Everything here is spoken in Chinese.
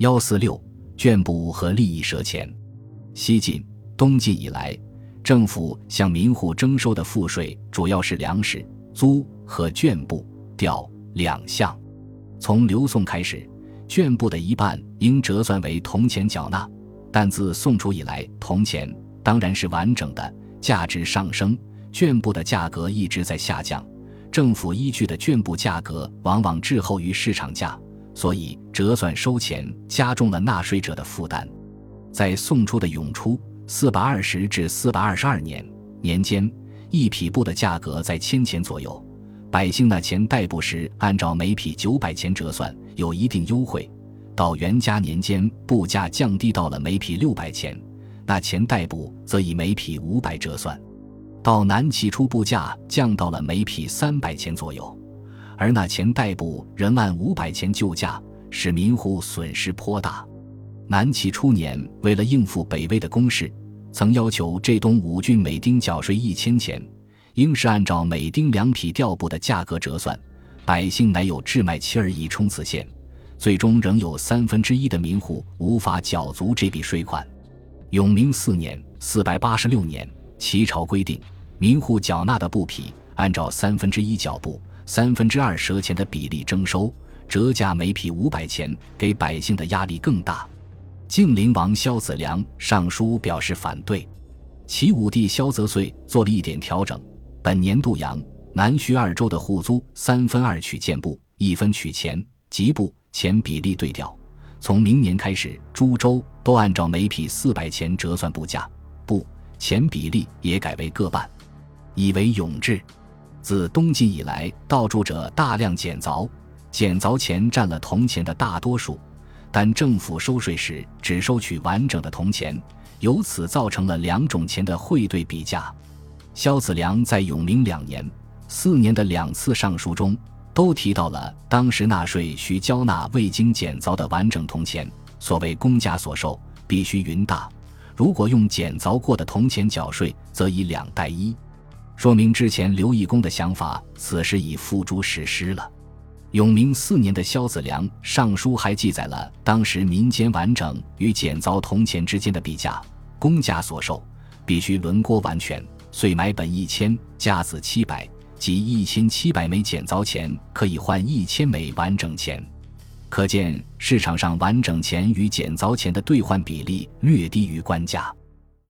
幺四六绢布和利益赊钱。西晋、东晋以来，政府向民户征收的赋税主要是粮食、租和绢布、调两项。从刘宋开始，绢布的一半应折算为铜钱缴纳，但自宋初以来，铜钱当然是完整的，价值上升，绢布的价格一直在下降。政府依据的绢布价格往往滞后于市场价，所以折算收钱加重了纳税者的负担。在宋初的永初（四百二十至四百二十二年）年间，一匹布的价格在千钱左右，百姓纳钱代布时按照每匹九百钱折算，有一定优惠。到元嘉年间，布价降低到了每匹六百钱，纳钱代布则以每匹五百折算。到南齐初，布价降到了每匹三百钱左右，而那钱代布仍按五百钱旧价，使民户损失颇大。南齐初年，为了应付北魏的攻势，曾要求浙东五郡每丁缴税一千钱，应是按照每丁两匹调布的价格折算。百姓乃有置卖妻儿以充此线，最终仍有三分之一的民户无法缴足这笔税款。永明四年（四百八十六年）。齐朝规定，民户缴纳的布匹按照三分之一缴布、三分之二赊钱的比例征收，折价每匹五百钱，给百姓的压力更大。晋灵王萧子良上书表示反对。齐武帝萧则遂做了一点调整：本年度阳南徐二州的户租三分二取建布，一分取钱，及布钱比例对调。从明年开始，诸州都按照每匹四百钱折算布价，布。钱比例也改为各半，以为永制。自东晋以来，盗铸者大量减凿，减凿钱占了铜钱的大多数，但政府收税时只收取完整的铜钱，由此造成了两种钱的汇兑比价。萧子良在永明两年、四年的两次上书中，都提到了当时纳税需交纳未经减凿的完整铜钱，所谓公家所收，必须云大。如果用减凿过的铜钱缴税，则以两代一，说明之前刘义恭的想法，此时已付诸实施了。永明四年的萧子良上书还记载了当时民间完整与减凿铜钱之间的比价：公家所售必须轮郭完全，遂买本一千，价子七百，即一千七百枚减凿钱可以换一千枚完整钱。可见市场上完整钱与减凿钱的兑换比例略低于官价。